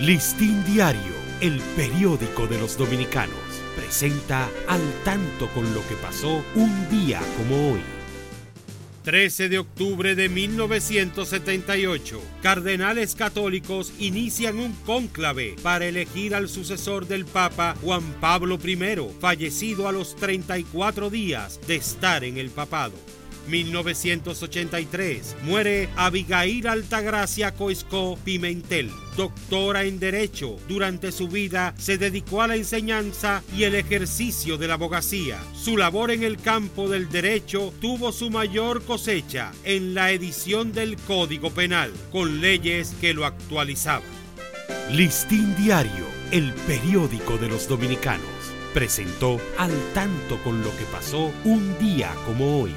Listín Diario, el periódico de los dominicanos, presenta al tanto con lo que pasó un día como hoy. 13 de octubre de 1978, cardenales católicos inician un cónclave para elegir al sucesor del Papa Juan Pablo I, fallecido a los 34 días de estar en el papado. 1983. Muere Abigail Altagracia Coisco Pimentel, doctora en Derecho. Durante su vida se dedicó a la enseñanza y el ejercicio de la abogacía. Su labor en el campo del derecho tuvo su mayor cosecha en la edición del Código Penal, con leyes que lo actualizaban. Listín Diario, el periódico de los dominicanos, presentó al tanto con lo que pasó un día como hoy.